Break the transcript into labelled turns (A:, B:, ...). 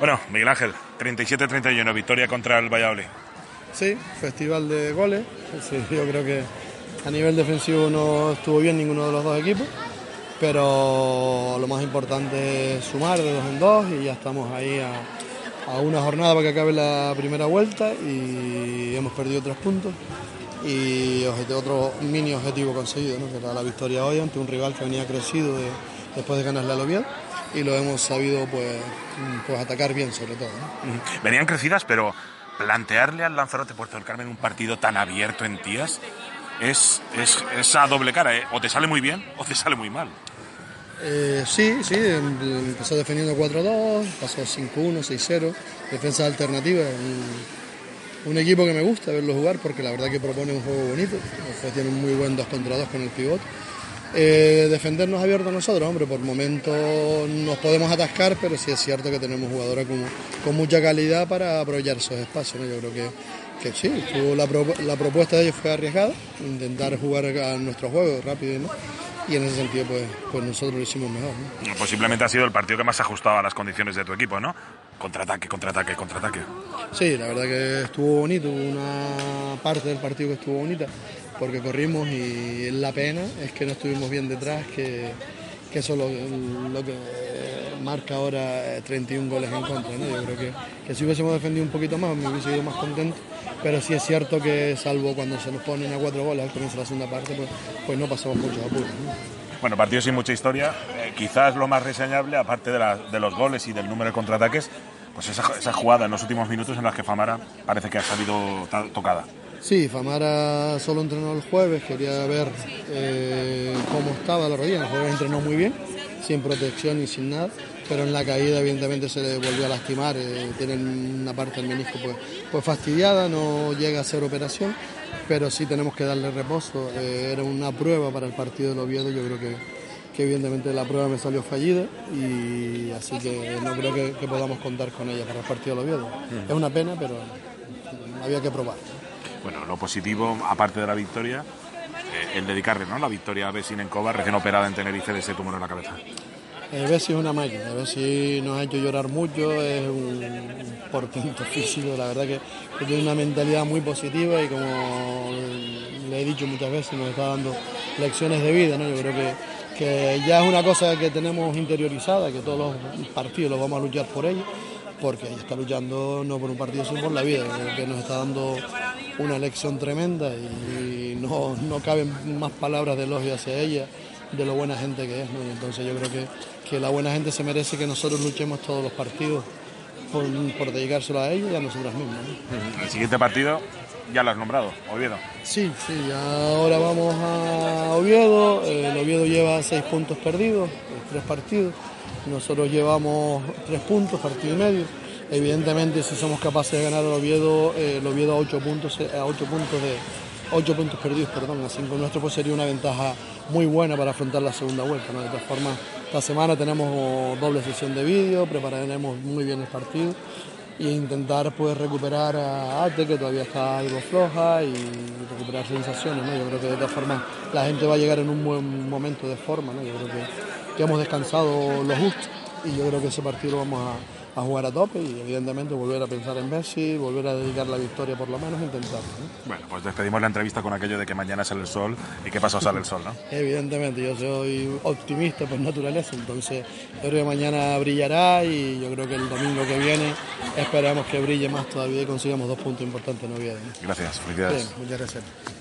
A: Bueno, Miguel Ángel, 37-31, victoria contra el Valladolid.
B: Sí, festival de goles. Sí, yo creo que a nivel defensivo no estuvo bien ninguno de los dos equipos, pero lo más importante es sumar de dos en dos y ya estamos ahí a, una jornada para que acabe la primera vuelta y hemos perdido tres puntos y otro mini objetivo conseguido, ¿no? que era la victoria hoy ante un rival que venía crecido de- después de ganarle al Oviedo y lo hemos sabido pues, pues atacar bien sobre todo. ¿no?
A: Venían crecidas, pero plantearle al Lanzarote Puerto del Carmen un partido tan abierto en tías es, es, es a doble cara. ¿eh? O te sale muy bien o te sale muy mal.
B: Eh, sí, sí, em- empezó defendiendo 4-2, pasó 5-1, 6-0, defensa alternativa. Un, un equipo que me gusta verlo jugar porque la verdad que propone un juego bonito, tiene un muy buen 2 contra 2 con el pivot. Eh, defendernos abierto nosotros, hombre, por momentos nos podemos atascar, pero sí es cierto que tenemos jugadores con, con mucha calidad para aprovechar esos espacios. ¿no? Yo creo que, que sí, la, pro- la propuesta de ellos fue arriesgada, intentar jugar a nuestro juego rápido y en ese sentido pues, pues nosotros lo hicimos mejor. ¿no?
A: Posiblemente ha sido el partido que más ajustado a las condiciones de tu equipo, ¿no? Contraataque, contraataque, contraataque.
B: Sí, la verdad que estuvo bonito, hubo una parte del partido que estuvo bonita, porque corrimos y la pena es que no estuvimos bien detrás, que, eso es lo, lo que marca ahora eh, 31 goles en contra. ¿no? Yo creo que, que si hubiésemos defendido un poquito más me hubiese ido más contento, pero sí es cierto que salvo cuando se nos ponen a cuatro goles al comienzo de la segunda parte, pues, pues no pasamos muchos apuros. ¿no?
A: Bueno, partido sin mucha historia. eh, quizás lo más reseñable, aparte de, los goles y del número de contraataques, pues esa, esa jugada en los últimos minutos en la que Famara parece que ha salido tocada.
B: Sí, Famara solo entrenó el jueves, quería ver eh, cómo estaba la rodilla. El jueves entrenó muy bien, sin protección y sin nada, pero en la caída evidentemente se le volvió a lastimar. eh, tienen una parte del menisco pues, pues fastidiada, no llega a hacer operación, pero sí tenemos que darle reposo. Eh, era una prueba para el partido del Oviedo, yo creo que, que evidentemente la prueba me salió fallida y así que no creo que, podamos contar con ella para el partido del Oviedo. Es una pena, pero había que probar.
A: Bueno, lo positivo, aparte de la victoria, eh, el dedicarle ¿no? la victoria a Bessin en Cova, recién operada en Tenerife de ese tumor en la cabeza.
B: Eh, es una máquina, Bessi nos ha hecho llorar mucho, es un portento físico, la verdad que, que tiene una mentalidad muy positiva y como le he dicho muchas veces nos está dando lecciones de vida, ¿no? yo creo que, que ya es una cosa que tenemos interiorizada, que todos los partidos los vamos a luchar por ello, porque ella está luchando no por un partido sino por la vida, creo que nos está dando una lección tremenda y no, no caben más palabras de elogio hacia ella de lo buena gente que es. ¿no? Y entonces yo creo que, que la buena gente se merece que nosotros luchemos todos los partidos por, por dedicárselo a ella y a nosotras mismas. ¿no?
A: El siguiente partido ya lo has nombrado, Oviedo.
B: Sí, sí, ahora vamos a Oviedo. El Oviedo lleva seis puntos perdidos, eh, tres partidos. Nosotros llevamos tres puntos, partido y medio. Evidentemente, si somos capaces de ganar al Oviedo, eh, el Oviedo a ocho puntos, eh, a ocho puntos de ocho puntos perdidos, perdón, a cinco nuestros, pues sería una ventaja muy buena para afrontar la segunda vuelta. ¿no? De todas formas, esta semana tenemos doble sesión de vídeo, prepararemos muy bien el partido e intentar pues recuperar a Ate que todavía está algo floja y recuperar sensaciones ¿no? yo creo que de todas formas la gente va a llegar en un buen momento de forma ¿no? yo creo que, que hemos descansado lo justo y yo creo que ese partido lo vamos a, a jugar a tope y evidentemente volver a pensar en Messi volver a dedicar la victoria por lo menos intentarlo ¿no?
A: Bueno, pues despedimos la entrevista con aquello de que mañana sale el sol y que pasado sale el sol, ¿no?
B: Evidentemente, yo soy optimista por naturaleza, entonces yo creo que mañana brillará y yo creo que el domingo que viene esperamos que brille más todavía y consigamos dos puntos importantes en Oviedo. ¿no?
A: Gracias, felicidades.
B: Bien, muchas gracias.